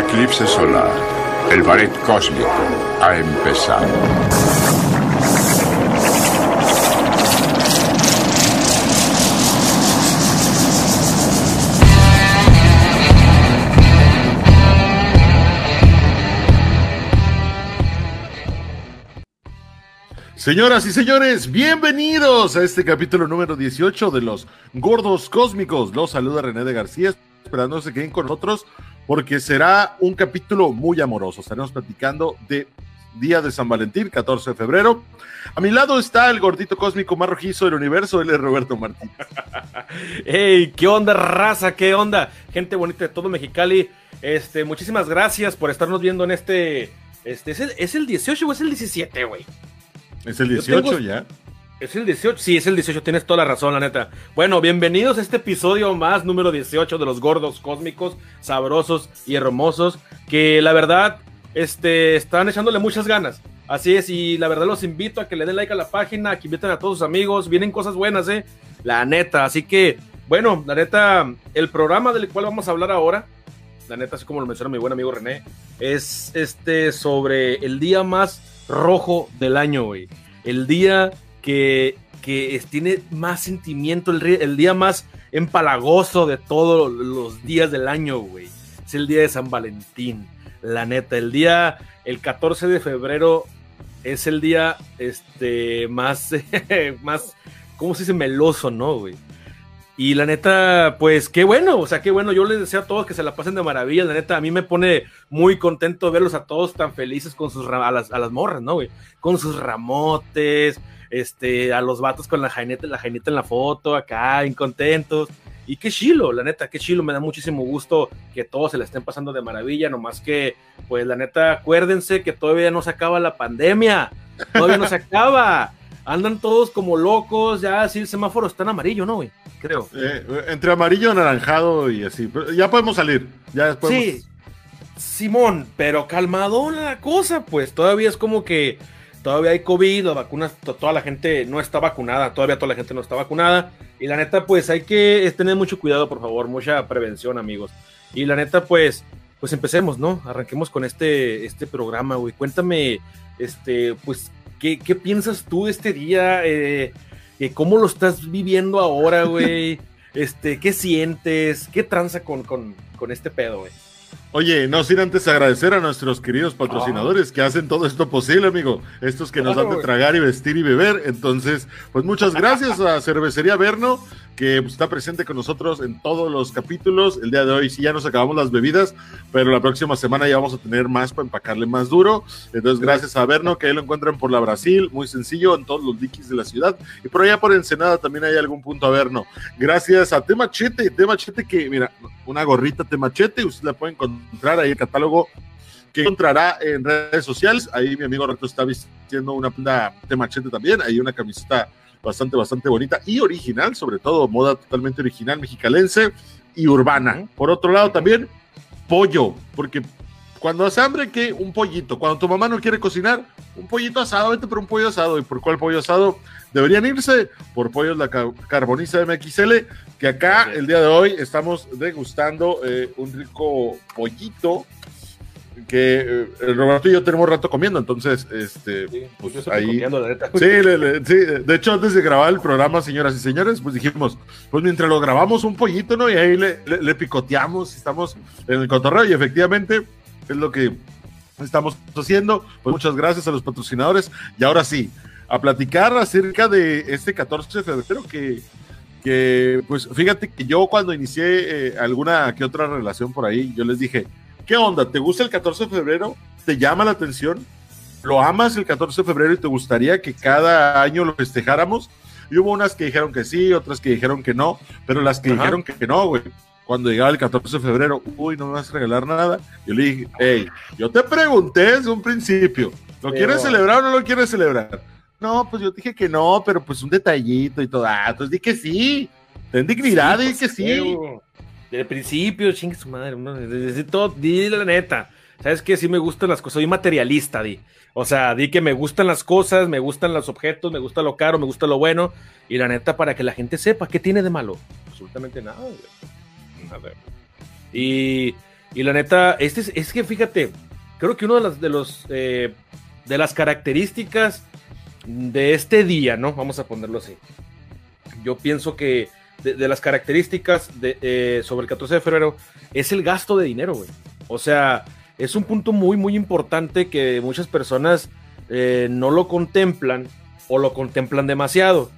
eclipse solar, el ballet cósmico ha empezado. Señoras y señores, bienvenidos a este capítulo número 18 de los Gordos Cósmicos. Los saluda René de García, esperando que se queden con nosotros porque será un capítulo muy amoroso. Estaremos platicando de Día de San Valentín, 14 de febrero. A mi lado está el gordito cósmico más rojizo del universo, él es Roberto Martín. ¡Ey! ¿Qué onda, raza? ¿Qué onda? Gente bonita de todo Mexicali. Este, muchísimas gracias por estarnos viendo en este. Este, ¿es el, ¿es el 18 o es el 17, güey? Es el 18 ya. Es el 18, sí, es el 18, tienes toda la razón, la neta. Bueno, bienvenidos a este episodio más, número 18 de los gordos cósmicos, sabrosos y hermosos, que la verdad, este, están echándole muchas ganas. Así es, y la verdad los invito a que le den like a la página, que inviten a todos sus amigos, vienen cosas buenas, eh, la neta. Así que, bueno, la neta, el programa del cual vamos a hablar ahora, la neta, así como lo menciona mi buen amigo René, es este sobre el día más rojo del año, güey. El día que, que tiene más sentimiento, el, día más empalagoso de todos los días del año, güey. Es el día de San Valentín, la neta. El día, el 14 de febrero es el día este, más, más, ¿cómo se dice? Meloso, ¿no, güey? Y la neta, pues qué bueno, o sea, qué bueno. Yo les deseo a todos que se la pasen de maravilla. La neta, a mí me pone muy contento verlos a todos tan felices con sus a las, a las morras, ¿no, güey? Con sus ramotes, este, a los vatos con la jaineta, la jaineta en la foto, acá, incontentos. Y qué chilo, la neta, qué chilo. Me da muchísimo gusto que todos se la estén pasando de maravilla. Nomás que, pues, la neta, acuérdense que todavía no se acaba la pandemia. Todavía no se acaba. Andan todos como locos, ya así el semáforo está en amarillo, ¿no, güey? Creo. Eh, entre amarillo, anaranjado y así. Ya podemos salir. Ya podemos... Sí, Simón, pero calmado la cosa, pues todavía es como que todavía hay COVID, las vacunas, toda la gente no está vacunada, todavía toda la gente no está vacunada. Y la neta, pues hay que tener mucho cuidado, por favor, mucha prevención, amigos. Y la neta, pues, pues empecemos, ¿no? Arranquemos con este, este programa, güey. Cuéntame, este, pues, ¿qué, qué piensas tú de este día? Eh, ¿Cómo lo estás viviendo ahora, güey? Este, ¿qué sientes? ¿Qué tranza con, con, con este pedo, güey? Oye, no sin antes agradecer a nuestros queridos patrocinadores que hacen todo esto posible, amigo. Estos que nos dan de tragar y vestir y beber. Entonces, pues muchas gracias a Cervecería Verno, que pues, está presente con nosotros en todos los capítulos. El día de hoy sí ya nos acabamos las bebidas, pero la próxima semana ya vamos a tener más para empacarle más duro. Entonces, gracias a Verno, que ahí lo encuentran por la Brasil, muy sencillo, en todos los liquis de la ciudad. Y por allá por Ensenada también hay algún punto a Verno. Gracias a Temachete, Temachete que, mira, una gorrita Temachete, usted la puede encontrar ahí el catálogo que encontrará en redes sociales. Ahí mi amigo Reto está vistiendo una prenda de machete también. Ahí una camiseta bastante, bastante bonita y original, sobre todo moda totalmente original, mexicalense y urbana. Por otro lado, también pollo, porque cuando hace hambre, ¿qué? Un pollito. Cuando tu mamá no quiere cocinar, un pollito asado, vete por un pollo asado. ¿Y por cuál pollo asado? Deberían irse por pollos la carboniza MXL, que acá el día de hoy estamos degustando eh, un rico pollito que eh, Roberto y yo tenemos rato comiendo, entonces, este, Sí, pues yo ahí. copiando, la neta. Sí, le- le- sí, de hecho, antes de grabar el programa, señoras y señores, pues dijimos, pues mientras lo grabamos un pollito, ¿no? Y ahí le, le- le picoteamos, estamos en el cotorreo, y efectivamente es lo que estamos haciendo. Pues muchas gracias a los patrocinadores. Y ahora sí, a platicar acerca de este 14 de febrero que, que pues fíjate que yo cuando inicié eh, alguna que otra relación por ahí, yo les dije, ¿qué onda? ¿Te gusta el 14 de febrero? ¿Te llama la atención? ¿Lo amas el 14 de febrero y te gustaría que cada año lo festejáramos? Y hubo unas que dijeron que sí, otras que dijeron que no, pero las que Ajá. dijeron que no, güey. Cuando llegaba el 14 de febrero, uy, no me vas a regalar nada. Yo le dije, hey, yo te pregunté desde un principio, ¿lo quieres celebrar o no lo quieres celebrar? No, pues yo dije que no, pero pues un detallito y todo. Ah, entonces di que sí. Ten dignidad, di pues, que sí. Desde el principio, chingue su madre, ¿no? Desde, todo, di la neta. ¿Sabes qué? Sí me gustan las cosas, soy materialista, di. O sea, di que me gustan las cosas, me gustan los objetos, me gusta lo caro, me gusta lo bueno. Y la neta, para que la gente sepa, ¿qué tiene de malo? Absolutamente nada, güey. Nada. Y Y la neta, este es, es que fíjate, creo que uno de los, de los eh, de las características de este día, ¿no? Vamos a ponerlo así. Yo pienso que de, las características eh, sobre el 14 de febrero es el gasto de dinero, güey. O sea, es un punto muy, muy importante que muchas personas eh, no lo contemplan o lo contemplan demasiado.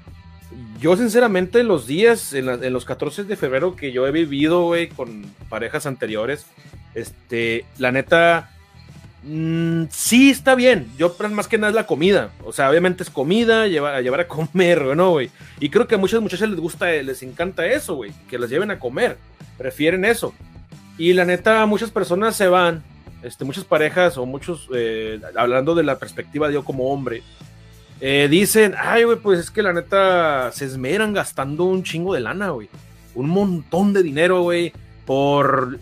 Yo, sinceramente, los días, en, los 14 de febrero que yo he vivido, güey, con parejas anteriores, este, la neta, Mm, sí, está bien. Yo más que nada es la comida. O sea, obviamente es comida, llevar, a llevar a comer, ¿no, güey? Y creo que a muchas muchachas les gusta, les encanta eso, güey. Que las lleven a comer. Prefieren eso. Y la neta, muchas personas se van, este, muchas parejas o muchos, eh, hablando de la perspectiva de yo como hombre, eh, dicen, ay, güey, pues es que la neta se esmeran gastando un chingo de lana, güey. Un montón de dinero, güey, por...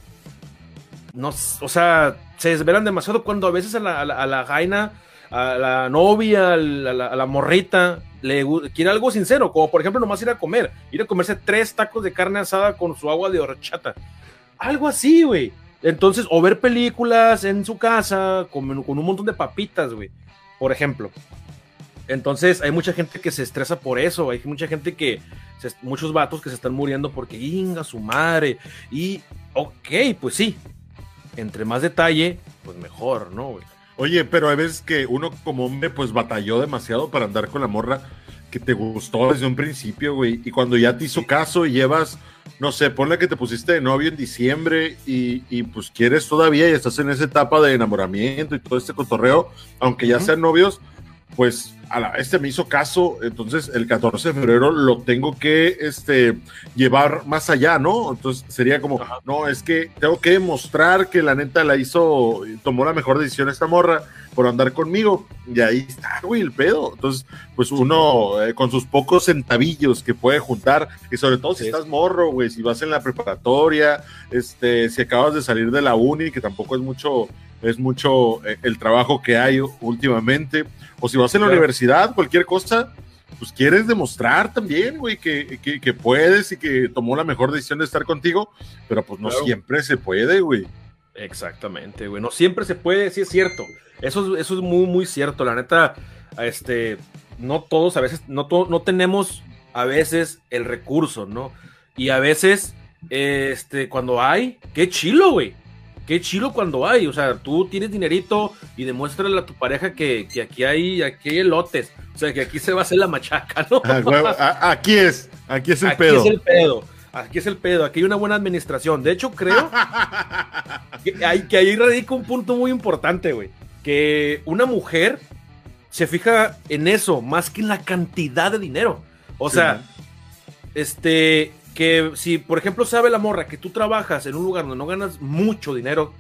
No, o sea, se desvelan demasiado cuando a veces a la, a la, jaina, a la novia, a la, morrita, le quiere algo sincero, como por ejemplo nomás ir a comer, ir a comerse tres tacos de carne asada con su agua de horchata. Algo así, güey. Entonces, o ver películas en su casa con, con un montón de papitas, güey. Por ejemplo. Entonces, hay mucha gente que se estresa por eso. Hay mucha gente que. muchos vatos que se están muriendo porque inga su madre. Y, ok, pues sí entre más detalle, pues mejor, ¿no? Oye, pero hay veces que uno como hombre pues batalló demasiado para andar con la morra que te gustó desde un principio, güey. Y cuando ya te hizo caso y llevas, no sé, ponle que te pusiste de novio en diciembre y, y pues quieres todavía y estás en esa etapa de enamoramiento y todo este cotorreo, aunque ya sean novios, pues a la, este me hizo caso, entonces el 14 de febrero lo tengo que este, llevar más allá, ¿no? Entonces sería como, no, es que tengo que demostrar que la neta la hizo, tomó la mejor decisión esta morra por andar conmigo, y ahí está, güey, el pedo. Entonces, pues uno eh, con sus pocos centavillos que puede juntar, y sobre todo si estás morro, güey, si vas en la preparatoria, este, si acabas de salir de la uni, que tampoco es mucho es mucho eh, el trabajo que hay últimamente. O si vas a la universidad, cualquier cosa, pues quieres demostrar también, güey, que, que, puedes y que tomó la mejor decisión de estar contigo, pero pues no siempre se puede, güey. Exactamente, güey. No siempre se puede, sí es cierto. Eso, eso es muy, muy cierto. La neta, este, no todos a veces, no, no tenemos a veces el recurso, ¿no? Y a veces, este, cuando hay, qué chilo, güey qué chilo cuando hay. O sea, tú tienes dinerito y demuéstrale a tu pareja que, aquí hay, aquí hay elotes. O sea, que aquí se va a hacer la machaca, ¿no? Ah, aquí es, aquí es el pedo. Aquí es el pedo. Aquí es el pedo, aquí hay una buena administración. De hecho, creo que, hay, que ahí radica un punto muy importante, güey. Que una mujer se fija en eso más que en la cantidad de dinero. O sea, este, que si, por ejemplo, sabe la morra que tú trabajas en un lugar donde no ganas mucho dinero,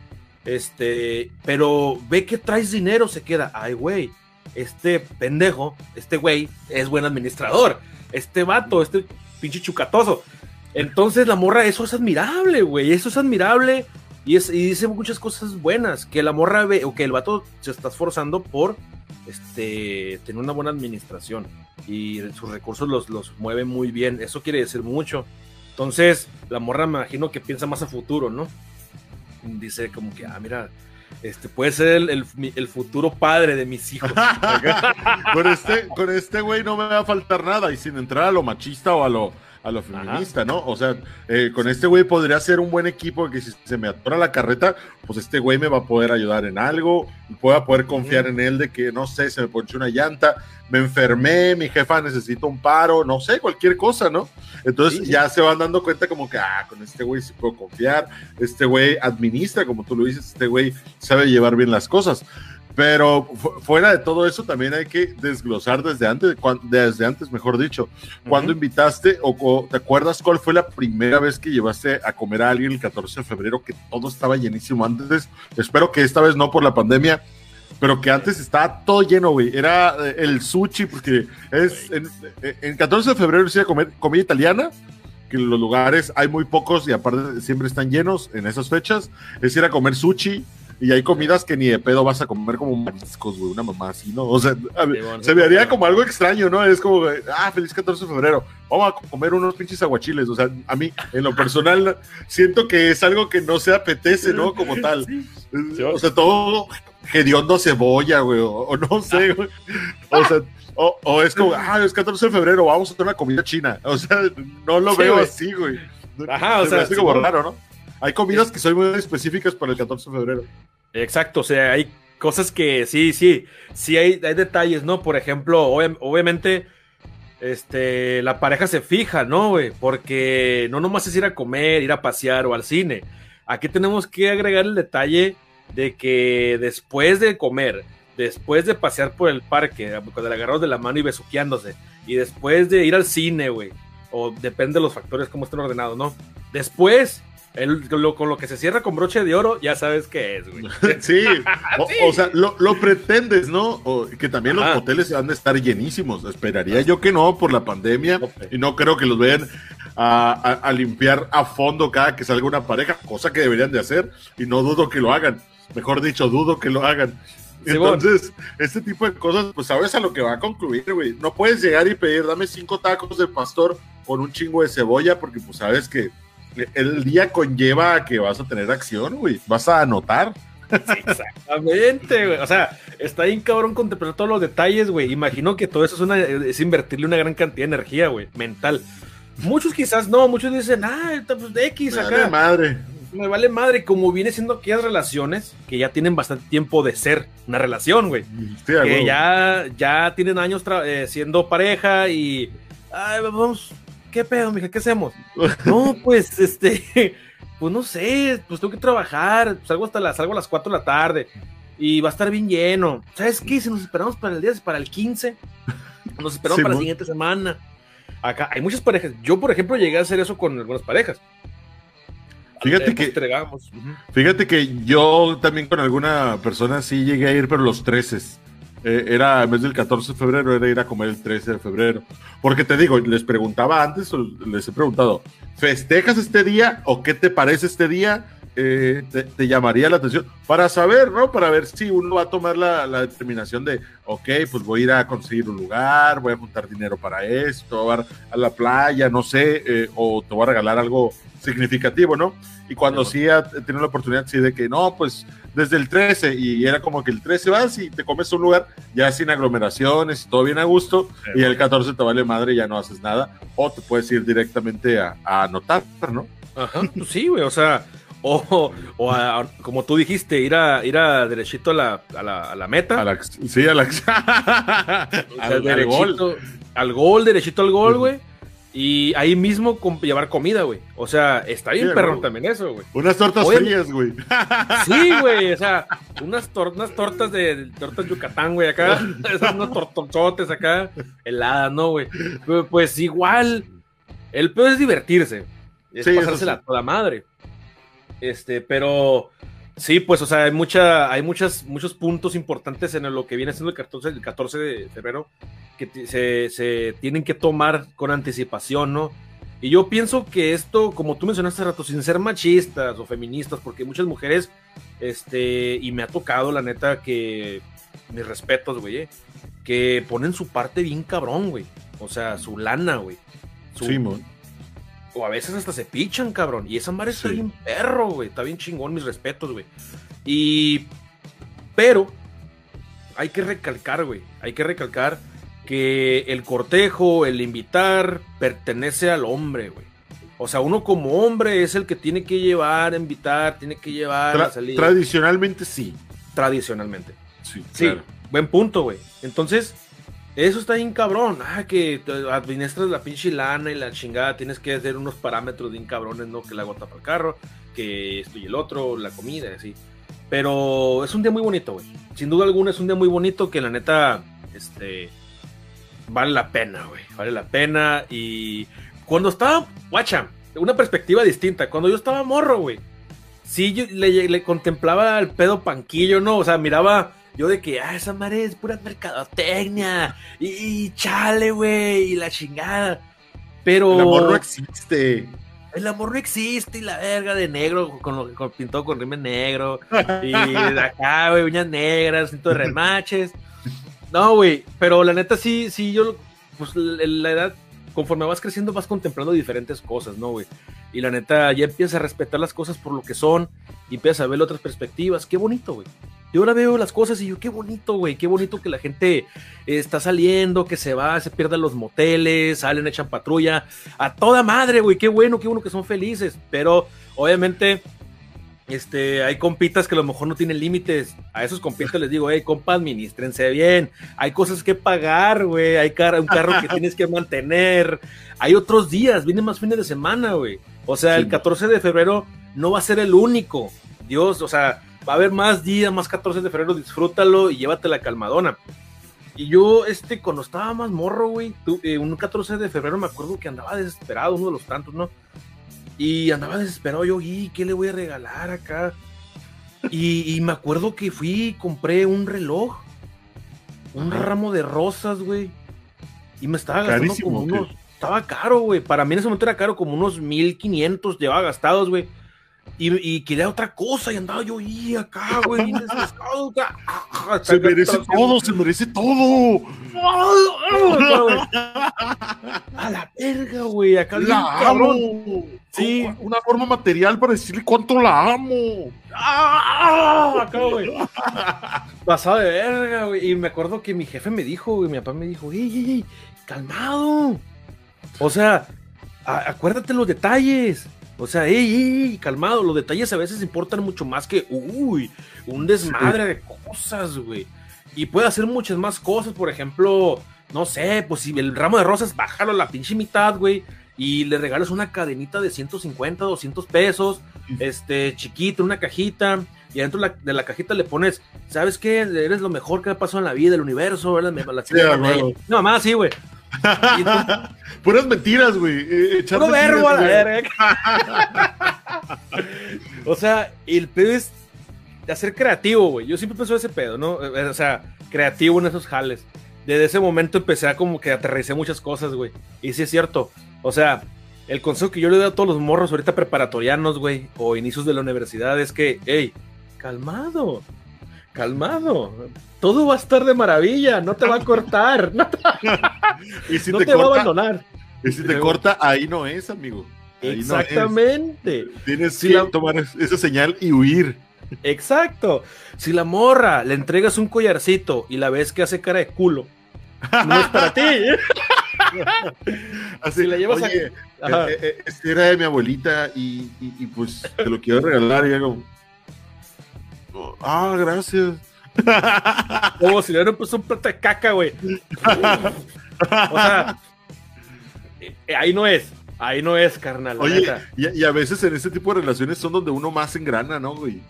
este, pero ve que traes dinero, se queda, ay, güey, este pendejo, este güey es buen administrador, este vato, este pinche chucatoso. Entonces la morra, eso es admirable, güey, eso es admirable y, es, y dice muchas cosas buenas, que la morra ve, o que el vato se está esforzando por este, tener una buena administración y sus recursos los, los mueve muy bien. Eso quiere decir mucho. Entonces, la morra me imagino que piensa más a futuro, ¿no? Dice como que, ah, mira, este puede ser el, el, futuro padre de mis hijos. con este, con este güey no me va a faltar nada, y sin entrar a lo machista o a lo a lo feminista, ¿no? O sea, eh, con este güey podría ser un buen equipo que si se me atora la carreta, pues este güey me va a poder ayudar en algo, y pueda poder confiar en él de que, no sé, se me ponche una llanta, me enfermé, mi jefa necesita un paro, no sé, cualquier cosa, ¿no? Entonces ya se van dando cuenta como que, ah, con este güey sí puedo confiar, este güey administra, como tú lo dices, este güey sabe llevar bien las cosas. Pero fuera de todo eso, también hay que desglosar desde antes, desde antes, mejor dicho. cuando invitaste o, te acuerdas cuál fue la primera vez que llevaste a comer a alguien el 14 de febrero que todo estaba llenísimo antes? Espero que esta vez no por la pandemia, pero que antes estaba todo lleno, güey. Era eh, el sushi, porque es en, 14 de febrero se iba a comer comida italiana, que en los lugares hay muy pocos y aparte siempre están llenos en esas fechas. Es ir a comer sushi y hay comidas que ni de pedo vas a comer como mariscos, güey, una mamá así, ¿no? O sea, se me haría como algo extraño, ¿no? Es como, ah, feliz 14 de febrero, vamos a comer unos pinches aguachiles, o sea, a mí, en lo personal, siento que es algo que no se apetece, ¿no? Como tal. O sea, todo hediondo cebolla, güey, o, no sé, güey. O sea, o, es como, ah, es 14 de febrero, vamos a hacer una comida china. O sea, no lo veo así, güey. Ajá, o sea, es como raro, ¿no? Hay comidas que son muy específicas para el 14 de febrero. Exacto, o sea, hay cosas que sí, sí, sí hay, hay detalles, ¿no? Por ejemplo, obviamente, este, la pareja se fija, ¿no, güey? Porque no nomás es ir a comer, ir a pasear o al cine. Aquí tenemos que agregar el detalle de que después de comer, después de pasear por el parque, con el agarrado de la mano y besuqueándose, y después de ir al cine, güey, o depende de los factores, cómo estén ordenados, ¿no? Después el, con lo que se cierra con broche de oro, ya sabes qué es, güey. sí, o, sea, lo, pretendes, ¿no? que también los hoteles van a estar llenísimos. Esperaría yo que no por la pandemia y no creo que los vean a, limpiar a fondo cada que salga una pareja, cosa que deberían de hacer y no dudo que lo hagan. Mejor dicho, dudo que lo hagan. Entonces, este tipo de cosas, pues sabes a lo que va a concluir, güey. No puedes llegar y pedir, dame cinco tacos de pastor con un chingo de cebolla, porque pues sabes que el día conlleva que vas a tener acción, güey. Vas a anotar. exactamente, güey. O sea, está bien cabrón contemplar todos los detalles, güey. Imagino que todo eso es, una, es invertirle una gran cantidad de energía, güey, mental. Muchos quizás no, muchos dicen, ah, pues de X acá. Me madre. Me vale madre, como viene siendo aquellas relaciones que ya tienen bastante tiempo de ser una relación, güey. que ya, ya tienen años eh, siendo pareja y. Ay, vamos, ¿qué pedo, mija? ¿Qué hacemos? no, pues, este, pues no sé, pues tengo que trabajar, salgo hasta las, salgo a las 4 de la tarde y va a estar bien lleno. ¿Sabes qué? Si nos esperamos para el día, para el 15, nos esperamos para la siguiente semana. Acá hay muchas parejas. Yo, por ejemplo, llegué a hacer eso con algunas parejas. Fíjate que, fíjate que yo también con alguna persona sí llegué a ir, pero los 13. Eh, era en vez del 14 de febrero, era ir a comer el 13 de febrero. Porque te digo, les preguntaba antes, les he preguntado, ¿festejas este día o qué te parece este día? Eh, te, llamaría la atención para saber, ¿no? Para ver si uno va a tomar la, determinación de, ok, pues voy a ir a conseguir un lugar, voy a juntar dinero para esto, a, a la playa, no sé, eh, o te voy a regalar algo significativo, ¿no? Y cuando sí, ha tenido la oportunidad, sí, de que no, pues desde el 13, y era como que el 13 vas y te comes un lugar ya sin aglomeraciones, todo bien a gusto, y el 14 te vale madre y ya no haces nada, o te puedes ir directamente a, anotar, ¿no? Ajá, pues sí, güey, o sea, o, o como tú dijiste, ir a, ir a derechito a la, a la, a la meta. sí, a la, al, al, gol. Al gol, derechito al gol, güey. Y ahí mismo llevar comida, güey. O sea, está bien perrón también eso, güey. Unas tortas frías, güey. Sí, güey. O sea, unas, tortas de tortas Yucatán, güey, acá. unos tortonzotes acá, heladas, ¿no, güey? Pues, igual, el peor es divertirse. Es pasársela toda madre. Este, pero sí, pues, o sea, hay mucha, hay muchas, muchos puntos importantes en lo que viene siendo el 14, el 14 de febrero que se, tienen que tomar con anticipación, ¿no? Y yo pienso que esto, como tú mencionaste hace rato, sin ser machistas o feministas, porque muchas mujeres, este, y me ha tocado, la neta, que mis respetos, güey, eh, que ponen su parte bien cabrón, güey. O sea, su lana, güey. sí, O a veces hasta se pichan, cabrón. Y esa madre está bien perro, güey. Está bien chingón, mis respetos, güey. Y. Pero. Hay que recalcar, güey. Hay que recalcar que el cortejo, el invitar, pertenece al hombre, güey. O sea, uno como hombre es el que tiene que llevar, invitar, tiene que llevar a salir. Tradicionalmente sí. Tradicionalmente. Sí, sí. Buen punto, güey. Entonces, eso está bien cabrón. Ah, que administras la pinche lana y la chingada. Tienes que hacer unos parámetros bien cabrones, ¿no? Que la gota para el carro, que esto y el otro, la comida, así. Pero es un día muy bonito, güey. Sin duda alguna es un día muy bonito que la neta, este, vale la pena, güey. Vale la pena. Y cuando estaba, guacha, una perspectiva distinta. Cuando yo estaba morro, güey. Sí, yo le, contemplaba el pedo panquillo, ¿no? O sea, miraba yo de que, ah, esa madre es pura mercadotecnia. Y, chale, güey, y la chingada. Pero. El amor no existe. el amor no existe y la verga de negro, con lo con, pintado con rime negro, y de acá, güey, uñas negras, cinto de remaches. No, güey, pero la neta sí, sí, yo, pues la edad, conforme vas creciendo, vas contemplando diferentes cosas, ¿no, güey? Y la neta, ya empiezas a respetar las cosas por lo que son, y empiezas a ver otras perspectivas. Qué bonito, güey. Yo ahora veo las cosas y yo, qué bonito, güey, qué bonito que la gente está saliendo, que se va, se pierden los moteles, salen, echan patrulla. A toda madre, güey, qué bueno, qué bueno que son felices. Pero obviamente, este, hay compitas que a lo mejor no tienen límites. A esos compitas les digo, hey, compa, administrense bien. Hay cosas que pagar, güey. Hay un carro que tienes que mantener. Hay otros días, vienen más fines de semana, güey. O sea, el 14 de febrero no va a ser el único. Dios, o sea, va a haber más días, más 14 de febrero, disfrútalo y llévate la calmadona. Y yo, este, cuando estaba más morro, güey, eh, un 14 de febrero me acuerdo que andaba desesperado, uno de los tantos, ¿no? Y andaba desesperado yo, ¿y qué le voy a regalar acá? Y, me acuerdo que fui y compré un reloj, un ramo de rosas, güey. Y me estaba gastando como unos... Estaba caro, güey. Para mí en ese momento era caro, como unos 1500 llevaba gastados, güey. Y, quería otra cosa y andaba yo ahí acá, güey, Se merece todo, se merece todo. A la verga, güey, acá la amo. Sí, una forma material para decirle cuánto la amo. ¡Ah! Acá, güey. Pasado de verga, güey. Y me acuerdo que mi jefe me dijo, güey, mi papá me dijo, ey, ey, ey, calmado. O sea, acuérdate los detalles. O sea, ey, ey, calmado, los detalles a veces importan mucho más que, uy, un desmadre de cosas, güey. Y puede hacer muchas más cosas, por ejemplo, no sé, pues si el ramo de rosas, bájalo a la pinche mitad, güey, y le regalas una cadenita de 150, 200 pesos, este, chiquito, una cajita, y dentro de la, cajita le pones, ¿sabes qué? Eres lo mejor que ha pasado en la vida, el universo, ¿verdad? Me, la no, más sí, güey. Puras mentiras, güey. Eh, Puro verbo a la verga. o sea, el pedo es de hacer creativo, güey. Yo siempre pensé ese pedo, ¿no? Eh, o sea, creativo en esos jales. Desde ese momento empecé a como que aterricé muchas cosas, güey. Y sí es cierto. O sea, el consejo que yo le doy a todos los morros ahorita preparatorianos, güey, o inicios de la universidad es que, hey, calmado calmado. Todo va a estar de maravilla, no te va a cortar. No te, y si te, va a abandonar. Y si te corta, ahí no es, amigo. Exactamente. Tienes que tomar esa señal y huir. Exacto. Si la morra le entregas un collarcito y la ves que hace cara de culo, no es para ti. Así la llevas a... Eh, eh, este era de mi abuelita y, pues te lo quiero regalar y hago Ah, gracias. Como si le hubieran puesto un plato de caca, güey. o sea, eh, ahí no es. Ahí no es, carnal. Oye, y, a veces en ese tipo de relaciones son donde uno más engrana, ¿no, güey?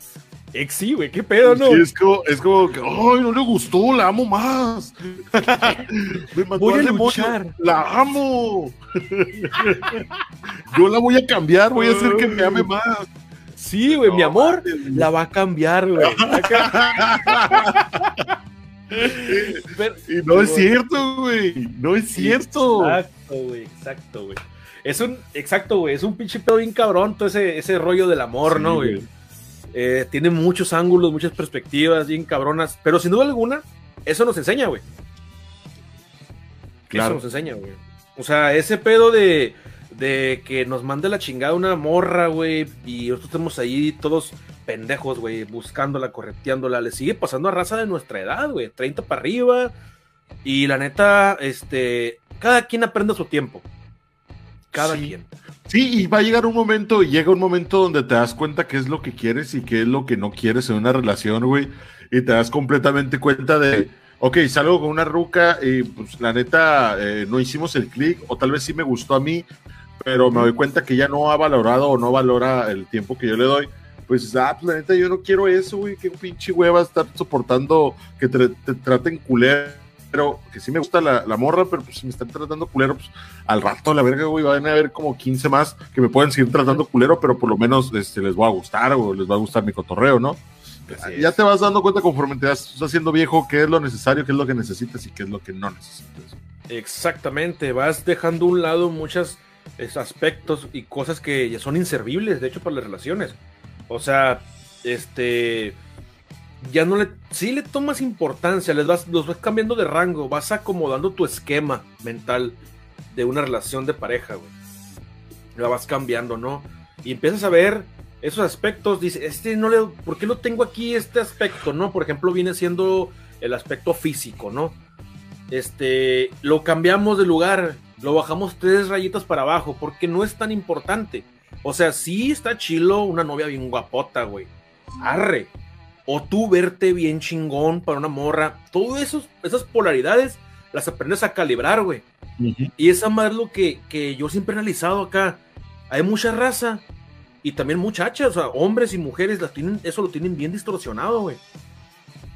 Ex, sí, güey, qué pedo, ¿no? Sí, es como, es como que, ay, no le gustó, la amo más. Me voy a luchar. La amo. Yo la voy a cambiar, voy a hacer que me ame más. Sí, güey, mi amor la va a cambiar, güey. y no es cierto, güey. No es cierto. Exacto, güey. Exacto, güey. Es un, exacto, güey. Es un pinche pedo bien cabrón todo ese, ese rollo del amor, ¿no, güey? Eh, tiene muchos ángulos, muchas perspectivas bien cabronas. Pero sin duda alguna, eso nos enseña, güey. Claro. Eso nos enseña, güey. O sea, ese pedo de de que nos mande la chingada una morra, güey, y nosotros estamos ahí todos pendejos, güey, buscándola, correteándola, le sigue pasando a raza de nuestra edad, güey, 30 para arriba, y la neta, este, cada quien aprende a su tiempo, cada quien. Sí, y va a llegar un momento, y llega un momento donde te das cuenta qué es lo que quieres y qué es lo que no quieres en una relación, güey, y te das completamente cuenta de ok, salgo con una ruca y pues la neta eh, no hicimos el clic, o tal vez sí me gustó a mí, pero me doy cuenta que ya no ha valorado o no valora el tiempo que yo le doy. Pues, ah, pues la neta, yo no quiero eso, güey, que pinche hueva estar soportando que te, traten culero. Que sí me gusta la, morra, pero pues si me están tratando culero, pues al rato la verga, güey, van a haber como 15 más que me pueden seguir tratando culero, pero por lo menos este, les va a gustar o les va a gustar mi cotorreo, ¿no? ya te vas dando cuenta conforme te vas haciendo viejo qué es lo necesario, qué es lo que necesitas y qué es lo que no necesitas. Exactamente, vas dejando a un lado muchas es aspectos y cosas que ya son inservibles, de hecho, para las relaciones. O sea, este ya no le, sí le tomas importancia, les vas, los vas cambiando de rango, vas acomodando tu esquema mental de una relación de pareja, güey. La vas cambiando, ¿no? Y empiezas a ver esos aspectos, dice, este no le, ¿por qué no tengo aquí este aspecto, no? Por ejemplo, viene siendo el aspecto físico, ¿no? Este, lo cambiamos de lugar, lo bajamos tres rayitas para abajo, porque no es tan importante. O sea, sí está chilo una novia bien guapota, güey. Arre. O tú verte bien chingón para una morra. Todas esas polaridades las aprendes a calibrar, güey. Y esa madre es lo que, que yo siempre he analizado acá. Hay mucha raza y también muchachas, o sea, hombres y mujeres las tienen, eso lo tienen bien distorsionado, güey.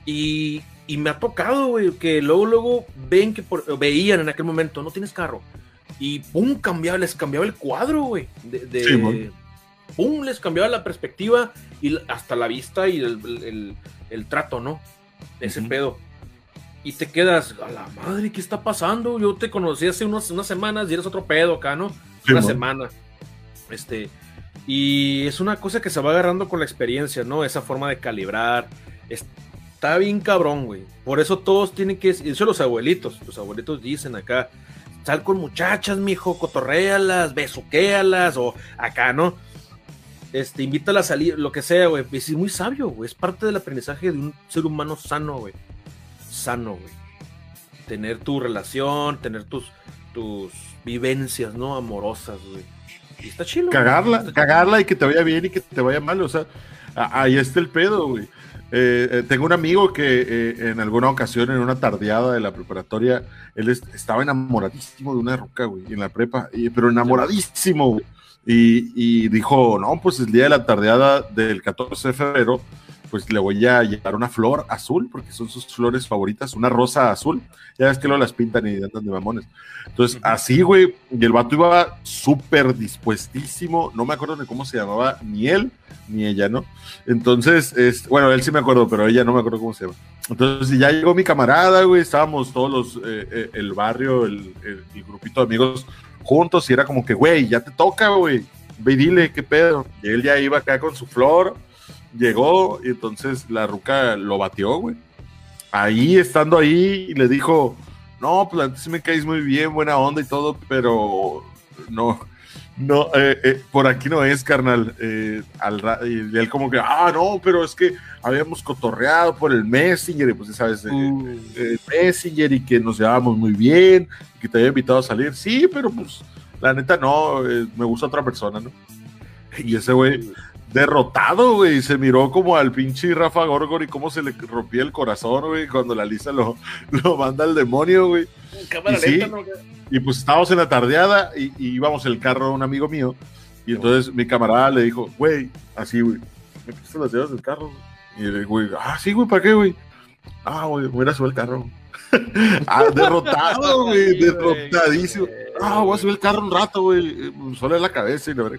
Y, y, me ha tocado, güey, que luego, luego ven que veían en aquel momento, no tienes carro. Y pum, cambiaba, les cambiaba el cuadro, güey. De, pum, les cambiaba la perspectiva y hasta la vista y el, el, trato, ¿no? Ese pedo. Y te quedas, a la madre, ¿qué está pasando? Yo te conocí hace unas semanas y eres otro pedo acá, ¿no? una semana. Este, y es una cosa que se va agarrando con la experiencia, ¿no? Esa forma de calibrar. Está bien cabrón, güey. Por eso todos tienen que. Eso los abuelitos. Los abuelitos dicen acá. Sal con muchachas, mijo, cotorréalas, besuquéalas, o acá, ¿no? Este, invítalas a salir, lo que sea, güey. Es muy sabio, güey. Es parte del aprendizaje de un ser humano sano, güey. Sano, güey. Tener tu relación, tener tus, tus vivencias, ¿no? Amorosas, güey está chido. Cagarla, cagarla y que te vaya bien y que te vaya mal. O sea, ahí está el pedo, güey. Eh, eh, tengo un amigo que eh, en alguna ocasión, en una tardeada de la preparatoria, él estaba enamoradísimo de una roca, güey, en la prepa, pero enamoradísimo. Y, y, dijo, no, pues el día de la tardeada del 14 de febrero, pues le voy a llevar una flor azul, porque son sus flores favoritas, una rosa azul. Ya ves que lo las pintan y andan de mamones. Entonces, así, güey, y el vato iba súper dispuestísimo, no me acuerdo de cómo se llamaba, ni él, ni ella, ¿no? Entonces, es, bueno, él sí me acuerdo, pero ella no me acuerdo cómo se llama. Entonces, ya llegó mi camarada, güey, estábamos todos los, eh, eh, el barrio, el, el, grupito de amigos juntos, y era como que, güey, ya te toca, güey, ve dile, qué pedo. Y él ya iba acá con su flor, llegó y entonces la ruca lo batió, güey. Ahí, estando ahí, le dijo, no, pues antes me caes muy bien, buena onda y todo, pero no, no, eh, eh, por aquí no es, carnal. Eh, al, y él como que, ah, no, pero es que habíamos cotorreado por el Messenger, y pues ya sabes, uh. el Messenger y que nos llevábamos muy bien, y que te había invitado a salir. Sí, pero pues la neta no, me gusta otra persona, ¿no? Y ese güey derrotado, güey. Se miró como al pinche Rafa Gorgor y cómo se le rompía el corazón, güey, cuando la Lisa lo, lo manda al demonio, güey. Y, pues estábamos en la tardeada y, íbamos el carro a un amigo mío. Y entonces mi camarada le dijo, güey, así, güey, me prestas las llaves del carro. Y el güey, ah, sí, güey, ¿para qué, güey? Ah, güey, voy a subir el carro. ah, derrotado, güey, derrotadísimo. Ah, voy a subir el carro un rato, güey, solo en la cabeza y la verdad.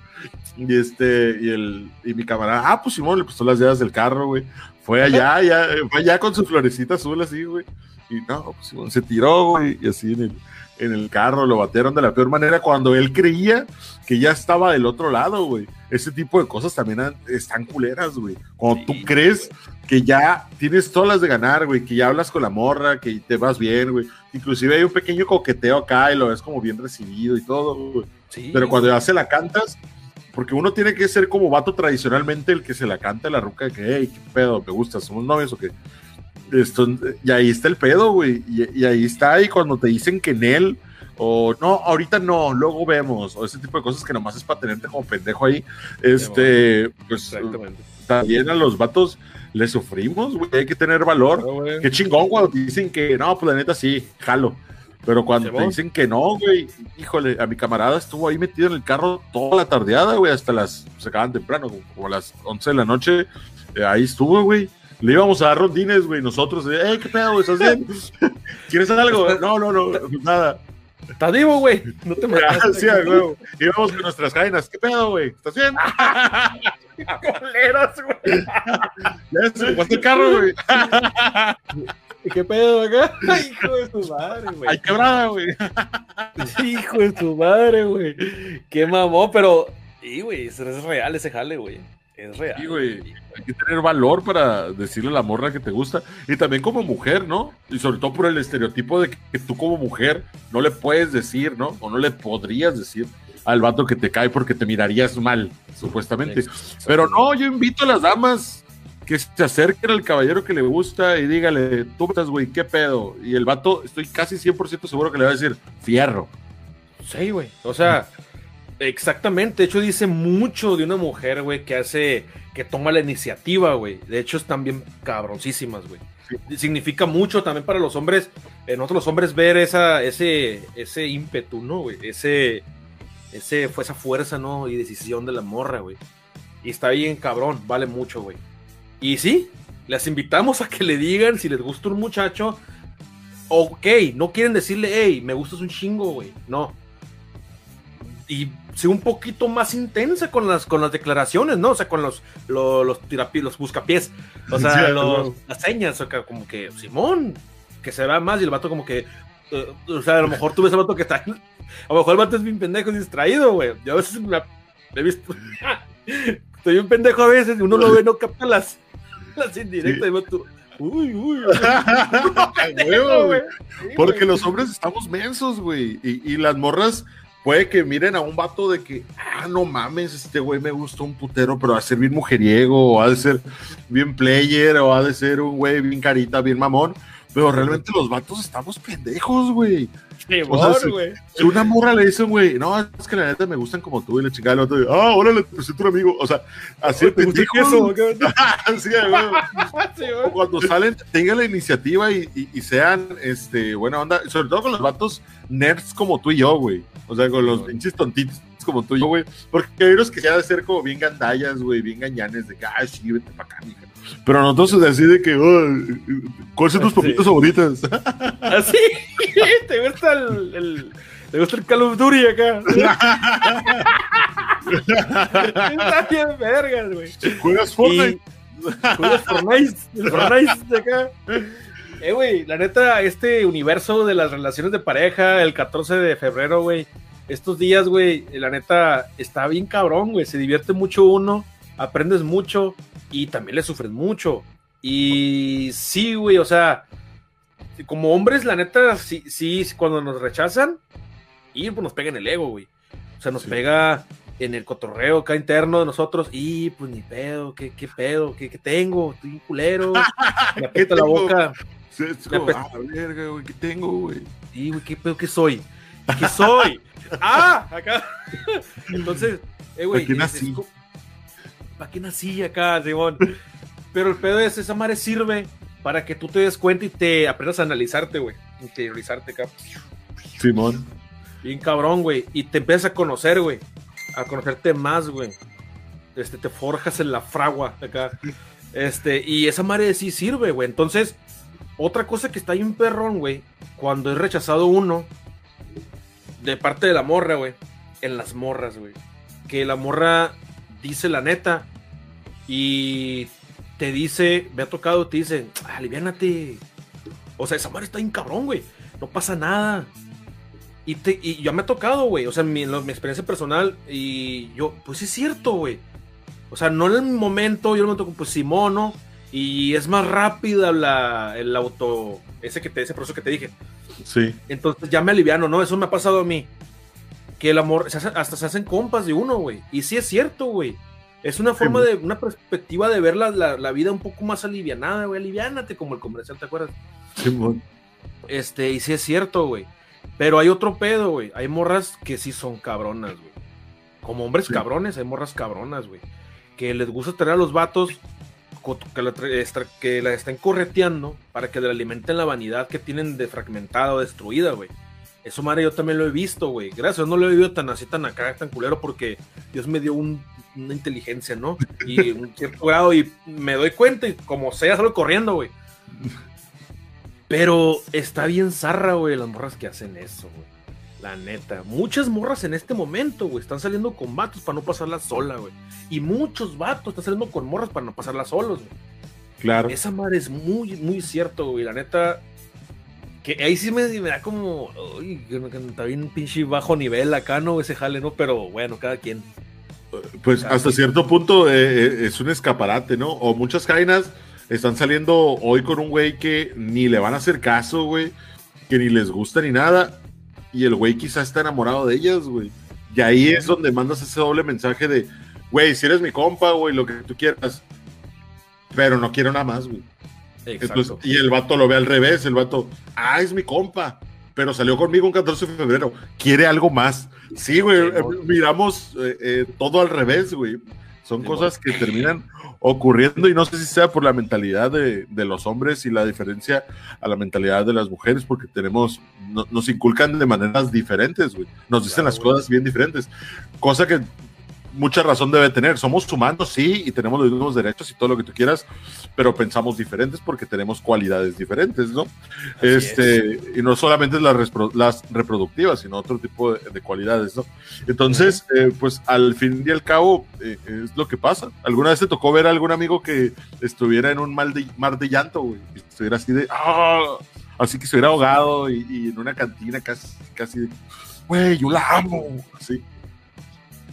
Y este, y el, y mi camarada, ah, pues Simón le puso las llaves del carro, güey. Fue allá, ya, fue allá con su florecita azul así, güey. Y no, pues Simón se tiró, güey, y así en el, en el carro, lo batearon de la peor manera cuando él creía que ya estaba del otro lado, güey. Ese tipo de cosas también están culeras, güey. Cuando tú crees que ya tienes todas las de ganar, güey, que ya hablas con la morra, que te vas bien, güey. Inclusive hay un pequeño coqueteo acá y lo ves como bien recibido y todo, güey. Pero cuando ya se la cantas, porque uno tiene que ser como vato tradicionalmente el que se la canta a la ruca que, hey, qué pedo, me gusta, somos novios o qué. Esto, y ahí está el pedo, güey. Y, ahí está, y cuando te dicen que en él, o no, ahorita no, luego vemos, o ese tipo de cosas que nomás es para tenerte como pendejo ahí, este, pues también a los vatos le sufrimos, güey, hay que tener valor. Qué chingón cuando dicen que no, pues la neta sí, jalo. Pero cuando te dicen que no, güey, híjole, a mi camarada estuvo ahí metido en el carro toda la tardeada, güey, hasta las, se acaban temprano, como a las 11 de la noche, eh, ahí estuvo, güey. Le íbamos a dar rondines, güey, nosotros, eh, ¿qué pedo, güey? ¿Estás bien? ¿Quieres algo? No, no, no, pues nada. Estás vivo, güey. No te mueras. sí, güey. Íbamos con nuestras cadenas. ¿Qué pedo, güey? ¿Estás bien? Coleros, güey. ya se el carro, güey. ¿Qué pedo acá? Hijo de su madre, güey. Ay, quebrada, güey. Hijo de su madre, güey. Qué mamó, pero. Y, güey, es real ese jale, güey. Es real. Sí, güey. Hay que tener valor para decirle a la morra que te gusta. Y también como mujer, ¿no? Y sobre todo por el estereotipo de que tú como mujer no le puedes decir, ¿no? O no le podrías decir al vato que te cae porque te mirarías mal, supuestamente. Pero no, yo invito a las damas que se acerquen al caballero que le gusta y dígale, tú estás, güey, ¿qué pedo? Y el vato, estoy casi 100% seguro que le va a decir, fierro. Sí, güey. O sea, exactamente. De hecho, dice mucho de una mujer, güey, que hace, que toma la iniciativa, güey. De hecho, están bien cabroncísimas, güey. Significa mucho también para los hombres, en nosotros los hombres ver esa, ese, ese ímpetu, ¿no, güey? Ese, ese, esa fuerza, ¿no? Y decisión de la morra, güey. Y está bien cabrón, vale mucho, güey. Y sí, les invitamos a que le digan si les gusta un muchacho. Ok, no quieren decirle, hey, me gustas un chingo, güey. No. Y sea un poquito más intensa con las, con las declaraciones, ¿no? O sea, con los, los, los, los buscapiés. O sea, las señas, o sea, como que, Simón, que se vea más y el vato como que. Eh, o sea, a lo mejor tú ves al vato que está. A lo mejor el vato es bien pendejo y distraído, güey. Yo a veces me, he visto. Estoy un pendejo a veces y uno lo ve, no capta las, las indirectas. Sí. Y uy, uy. Porque los hombres estamos mensos, güey. Y, y, las morras puede que miren a un vato de que, ah, no mames, este güey me gusta un putero, pero va a ser bien mujeriego, o ha de ser bien player, o ha de ser un güey bien carita, bien mamón. Pero realmente los vatos estamos pendejos, güey. o sea, si, una morra le dice, güey, no, es que la neta me gustan como tú, y le chingada el otro, ah, ahora le presento un amigo. O sea, así te gusta eso, sí, güey. Cuando salen, tengan la iniciativa y, y, sean, este, buena onda, sobre todo con los vatos nerds como tú y yo, güey. O sea, con los pinches tontitos como tú y yo, güey. Porque hay unos que se ha de ser como bien gandallas, güey, bien gañanes, de que, ah, sí, vete para acá, mija. Pero nosotros así de que, oh, ¿cuáles son tus papitas favoritas? Así, te gusta el, el, te gusta el Call of Duty acá. Está bien vergas, güey. ¿Juegas Fortnite? Juegas Fortnite de acá. Eh, güey, la neta, este universo de las relaciones de pareja, el 14 de febrero, güey, estos días, güey, la neta, está bien cabrón, güey, se divierte mucho uno, aprendes mucho y también le sufres mucho. Y sí, güey, o sea, como hombres, la neta, sí, sí, cuando nos rechazan, y pues nos pega en el ego, güey. O sea, nos pega en el cotorreo acá interno de nosotros, y pues ni pedo, qué, qué pedo, qué, qué tengo, estoy un culero, me apesta la boca. ah, verga, güey, ¿qué tengo, güey? Sí, güey, qué pedo, qué soy, qué soy. ah, acá. Entonces, eh, güey. ¿Para qué nací acá, Simón? Pero el pedo es, esa madre sirve para que tú te des cuenta y te aprendas a analizarte, güey. Interiorizarte acá. Simón. Bien cabrón, güey. Y te empiezas a conocer, güey. A conocerte más, güey. Este, te forjas en la fragua acá. Este, y esa madre sí sirve, güey. Entonces, otra cosa que está ahí un perrón, güey. Cuando es rechazado uno, de parte de la morra, güey. En las morras, güey. Que la morra dice la neta. Y te dice, me ha tocado, te dice, aliviánate. O sea, esa madre está bien cabrón, güey. No pasa nada. Y, te, y ya me ha tocado, güey. O sea, mi, mi, experiencia personal. Y yo, pues es cierto, güey. O sea, no en el momento, yo me momento, pues Simón, ¿no? Y es más rápida la, el auto, ese, que te, ese proceso que te dije. Sí. Entonces ya me aliviano, ¿no? Eso me ha pasado a mí. Que el amor, hasta se hacen compas de uno, güey. Y sí es cierto, güey. Es una forma de, una perspectiva de ver la, la, vida un poco más alivianada, güey. Aliviánate como el comercial, ¿te acuerdas? Sí, Este, y sí es cierto, güey. Pero hay otro pedo, güey. Hay morras que sí son cabronas, güey. Como hombres cabrones, hay morras cabronas, güey. Que les gusta tener a los vatos que la, que la estén correteando para que le alimenten la vanidad que tienen de fragmentada o destruida, güey. Eso, madre, yo también lo he visto, güey. Gracias, no lo he vivido tan así, tan acá, tan culero, porque Dios me dio un una inteligencia, ¿no? Y un cierto grado, y me doy cuenta, y como sea, salgo corriendo, güey. Pero está bien zarra, güey, las morras que hacen eso, güey. La neta. Muchas morras en este momento, güey, están saliendo con vatos para no pasarla sola, güey. Y muchos vatos están saliendo con morras para no pasarla solos, güey. Claro. Esa madre es muy, muy cierto, güey. La neta, que ahí sí me, me da como, uy, está bien pinche bajo nivel acá, ¿no? Ese jale, ¿no? Pero bueno, cada quien. Pues hasta cierto punto eh, eh, es un escaparate, ¿no? O muchas jainas están saliendo hoy con un güey que ni le van a hacer caso, güey, que ni les gusta ni nada, y el güey quizás está enamorado de ellas, güey. Y ahí es donde mandas ese doble mensaje de, güey, si eres mi compa, güey, lo que tú quieras, pero no quiero nada más, güey. Entonces, y el vato lo ve al revés, el vato, ah, es mi compa, pero salió conmigo un 14 de febrero, quiere algo más. Sí, güey, eh, miramos eh, eh, todo al revés, güey. Son cosas que terminan ocurriendo y no sé si sea por la mentalidad de, de, los hombres y la diferencia a la mentalidad de las mujeres, porque tenemos, no, nos inculcan de maneras diferentes, güey. Nos dicen claro, las güey. cosas bien diferentes. Cosa que mucha razón debe tener. Somos humanos, sí, y tenemos los mismos derechos y todo lo que tú quieras, pero pensamos diferentes porque tenemos cualidades diferentes, ¿no? Así este, es. y no solamente las, las, reproductivas, sino otro tipo de, de cualidades, ¿no? Entonces, uh -huh. eh, pues al fin y al cabo, eh, es lo que pasa. ¿Alguna vez te tocó ver a algún amigo que estuviera en un mal de, mar de llanto, güey? Y estuviera así de, ¡ah! Así que estuviera ahogado y, y en una cantina casi, casi, güey, yo la amo, así.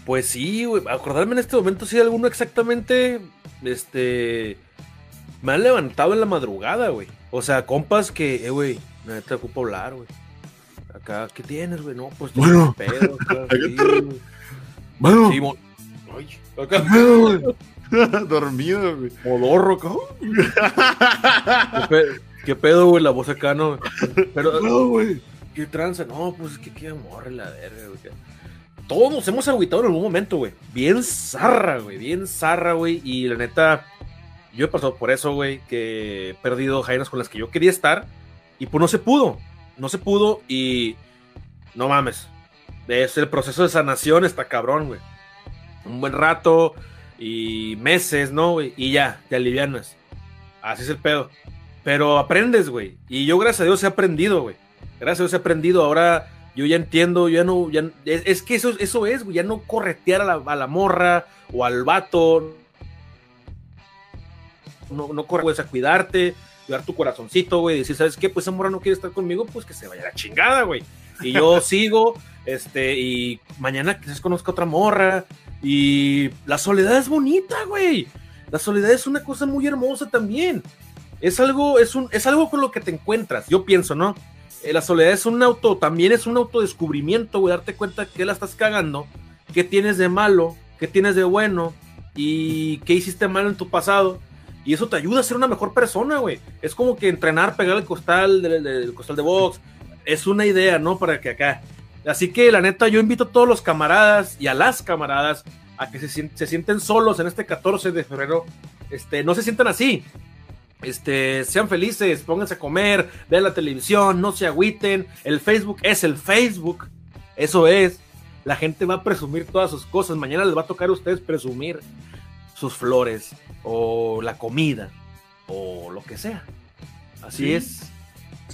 Pues sí, güey. Acordarme en este momento, sí, alguno exactamente. Este. Me han levantado en la madrugada, güey. O sea, compas que, eh, güey, me te ocupo hablar, güey. Acá, ¿qué tienes, güey? No, pues bueno. pedo, acá, sí, bueno. Sí, mo Ay, acá. Bueno, Dormido, güey. Modorro, cabrón. ¿Qué, pe ¿Qué, pedo, güey? La voz acá, ¿no? Pero, no, güey. ¿Qué tranza? No, pues es que qué amor la verga, güey todos hemos agüitado en algún momento, güey. Bien zarra, güey. Bien zarra, güey. Y la neta, yo he pasado por eso, güey. Que he perdido jainas con las que yo quería estar. Y pues no se pudo. No se pudo. Y no mames. Es el proceso de sanación está cabrón, güey. Un buen rato. Y meses, ¿no, güey? Y ya, te alivianas. Así es el pedo. Pero aprendes, güey. Y yo, gracias a Dios, he aprendido, güey. Gracias a Dios he aprendido. Ahora yo ya entiendo, ya no, ya, es, es, que eso, eso es, güey, ya no corretear a la, a la, morra o al vato, no, no corres a cuidarte, cuidar tu corazoncito, güey, decir, ¿sabes qué? Pues esa morra no quiere estar conmigo, pues que se vaya a la chingada, güey. Y yo sigo, este, y mañana quizás conozca otra morra, y la soledad es bonita, güey. La soledad es una cosa muy hermosa también. Es algo, es un, es algo con lo que te encuentras, yo pienso, ¿no? La soledad es un auto, también es un autodescubrimiento, güey, darte cuenta que la estás cagando, qué tienes de malo, qué tienes de bueno y qué hiciste mal en tu pasado. Y eso te ayuda a ser una mejor persona, güey. Es como que entrenar, pegar el costal del, del costal de box. Es una idea, ¿no? Para que acá. Así que la neta, yo invito a todos los camaradas y a las camaradas a que se, se sienten solos en este 14 de febrero. Este, no se sientan así este, sean felices, pónganse a comer, vean la televisión, no se agüiten. El Facebook es el Facebook, eso es. La gente va a presumir todas sus cosas. Mañana les va a tocar a ustedes presumir sus flores, o la comida, o lo que sea. Así sí. es.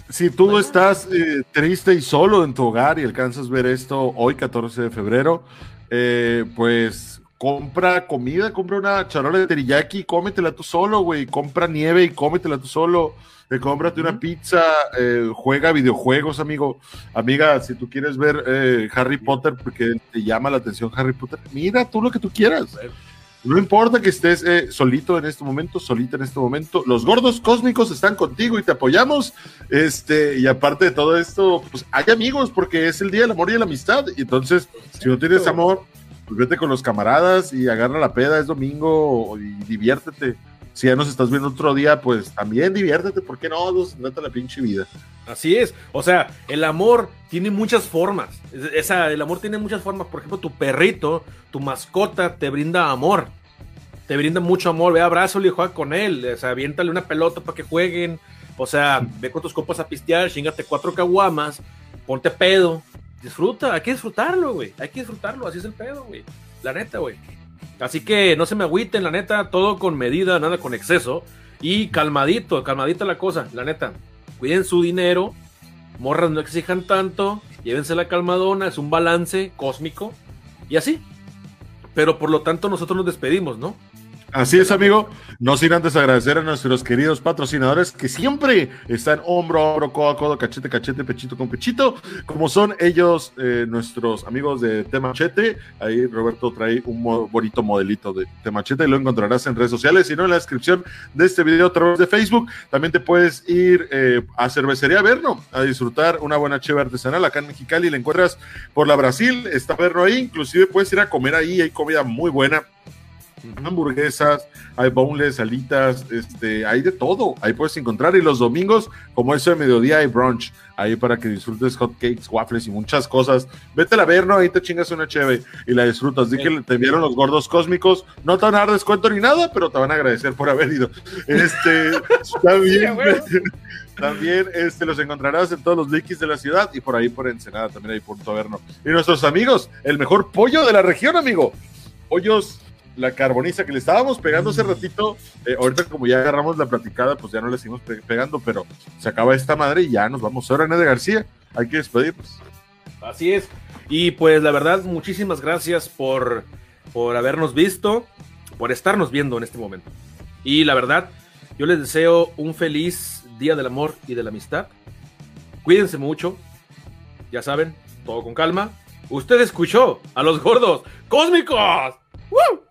Si tú estás eh, triste y solo en tu hogar y alcanzas a ver esto hoy, 14 de febrero, eh, pues compra comida, compra una charola de teriyaki, cómetela tú solo, güey. Compra nieve y cómetela tú solo. Eh, cómprate una pizza, eh, juega videojuegos, amigo. Amiga, si tú quieres ver eh, Harry Potter porque te llama la atención Harry Potter, mira tú lo que tú quieras. No importa que estés eh, solito en este momento, solita en este momento. Los gordos cósmicos están contigo y te apoyamos. Este, y aparte de todo esto, pues hay amigos porque es el día del amor y de la amistad. Y entonces, si no tienes amor, pues vete con los camaradas y agarra la peda, es domingo y diviértete. Si ya nos estás viendo otro día, pues también diviértete, ¿por qué no? Neta la pinche vida. Así es, o sea, el amor tiene muchas formas. Esa, el amor tiene muchas formas. Por ejemplo, tu perrito, tu mascota, te brinda amor. Te brinda mucho amor. Ve, abrazo y juega con él. O sea, aviéntale una pelota para que jueguen. O sea, ve con tus copas a pistear, chingate cuatro caguamas, ponte pedo, disfruta, hay que disfrutarlo, güey. Hay que disfrutarlo, así es el pedo, güey. La neta, güey. Así que no se me agüiten, la neta, todo con medida, nada con exceso. Y calmadito, calmadita la cosa, la neta. Cuiden su dinero, morras no exijan tanto, llévense la calmadona, es un balance cósmico. Y así. Pero por lo tanto nosotros nos despedimos, ¿no? Así es, amigo. No sin antes agradecer a nuestros queridos patrocinadores que siempre están hombro a hombro, codo a codo, cachete cachete, pechito con pechito, como son ellos, eh, nuestros amigos de Temachete. Ahí Roberto trae un bonito modelito de Temachete y lo encontrarás en redes sociales, y no en la descripción de este video a través de Facebook. También te puedes ir eh, a Cervecería Verno a disfrutar una buena cheve artesanal acá en Mexicali. La encuentras por la Brasil, está Verno ahí, inclusive puedes ir a comer ahí, hay comida muy buena hamburguesas, hay boneless, alitas, este, hay de todo, ahí puedes encontrar. Y los domingos, como eso de mediodía, hay brunch, ahí para que disfrutes hot cakes, waffles y muchas cosas. Vete a ver, ¿no? Ahí te chingas una cheve y la disfrutas. Di que te vieron los gordos cósmicos, no te van a dar descuento ni nada, pero te van a agradecer por haber ido. Este, también, también este, los encontrarás en todos los likes de la ciudad y por ahí por Ensenada también hay punto verno. Y nuestros amigos, el mejor pollo de la región, amigo. Pollos la carboniza que le estábamos pegando hace ratito. Eh, ahorita, como ya agarramos la platicada, pues ya no le seguimos pegando, pero se acaba esta madre y ya nos vamos. Ahora, de García, hay que despedirnos. Así es. Y pues la verdad, muchísimas gracias por, por habernos visto, por estarnos viendo en este momento. Y la verdad, yo les deseo un feliz Día del Amor y de la Amistad. Cuídense mucho. Ya saben, todo con calma. Usted escuchó a los gordos cósmicos. ¡Woo!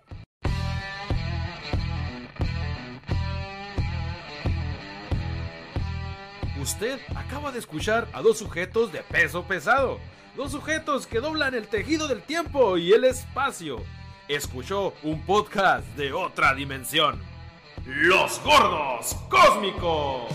Usted acaba de escuchar a dos sujetos de peso pesado. Dos sujetos que doblan el tejido del tiempo y el espacio. Escuchó un podcast de otra dimensión. Los gordos cósmicos.